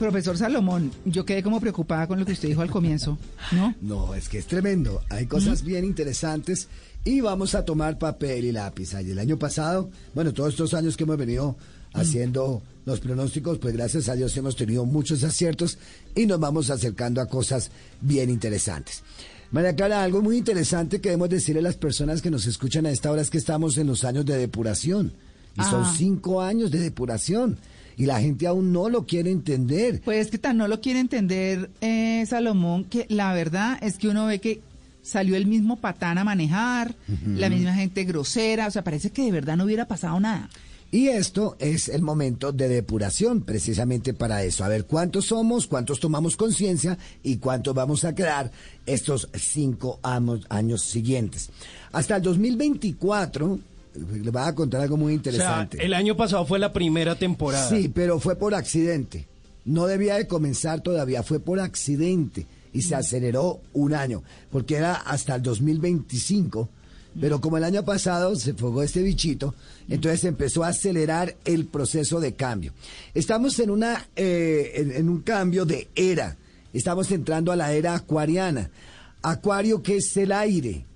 profesor Salomón, yo quedé como preocupada con lo que usted dijo al comienzo, ¿no? No, es que es tremendo. Hay cosas bien interesantes y vamos a tomar papel y lápiz. Y el año pasado, bueno, todos estos años que hemos venido haciendo los pronósticos, pues gracias a Dios hemos tenido muchos aciertos y nos vamos acercando a cosas bien interesantes. María Clara, algo muy interesante que debemos decirle a las personas que nos escuchan a esta hora es que estamos en los años de depuración. Y son cinco años de depuración. Y la gente aún no lo quiere entender. Pues que tan no lo quiere entender eh, Salomón, que la verdad es que uno ve que salió el mismo patán a manejar, la misma gente grosera, o sea, parece que de verdad no hubiera pasado nada. Y esto es el momento de depuración, precisamente para eso. A ver cuántos somos, cuántos tomamos conciencia y cuántos vamos a quedar estos cinco amos- años siguientes. Hasta el 2024, le voy a contar algo muy O sea, interesante. el año pasado fue la primera temporada. Sí, pero fue por accidente. No debía de comenzar todavía, fue por accidente y se aceleró un año, porque era hasta el 2025. Pero como el año pasado se fogó este bichito, entonces empezó a acelerar el proceso de cambio. Estamos en, una, eh, en, en un cambio de era. Estamos entrando a la era acuariana. Acuario, que es el aire.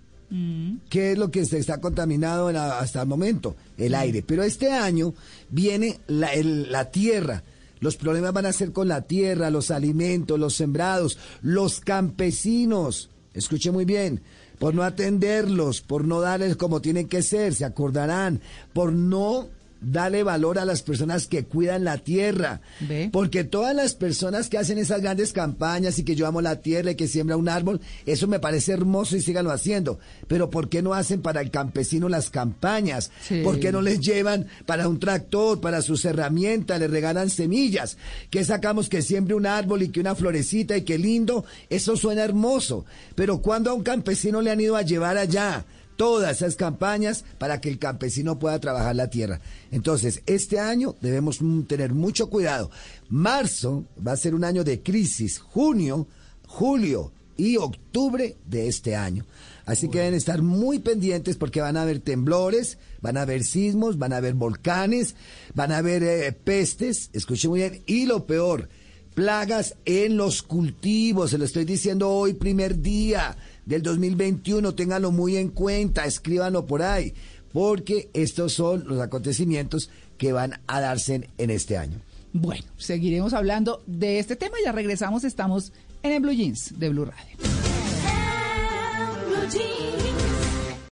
¿Qué es lo que se está contaminado la- hasta el momento? El aire. Pero este año viene la, el- la tierra. Los problemas van a ser con la tierra, los alimentos, los sembrados, los campesinos. Escuche muy bien. Por no atenderlos, por no darles como tienen que ser, se acordarán. Por no darle valor a las personas que cuidan la tierra. ¿Ve? Porque todas las personas que hacen esas grandes campañas y que yo amo la tierra y que siembra un árbol, eso me parece hermoso y síganlo haciendo. Pero ¿por qué no hacen para el campesino las campañas? Sí. ¿Por qué no les llevan para un tractor, para sus herramientas, les regalan semillas? ¿Qué sacamos que siembre un árbol y que una florecita y qué lindo? Eso suena hermoso. Pero ¿cuándo a un campesino le han ido a llevar allá? Todas esas campañas para que el campesino pueda trabajar la tierra. Entonces, este año debemos mm, tener mucho cuidado. Marzo va a ser un año de crisis, junio, julio y octubre de este año. Así que deben estar muy pendientes porque van a haber temblores, van a haber sismos, van a haber volcanes, van a haber eh, pestes, escuchen muy bien, y lo peor, plagas en los cultivos. Se lo estoy diciendo hoy, primer día del 2021. Ténganlo muy en cuenta, escríbanlo por ahí, porque estos son los acontecimientos que van a darse en, este año. Bueno, seguiremos hablando de este tema, ya regresamos, estamos en el Blue Jeans de Blue Radio.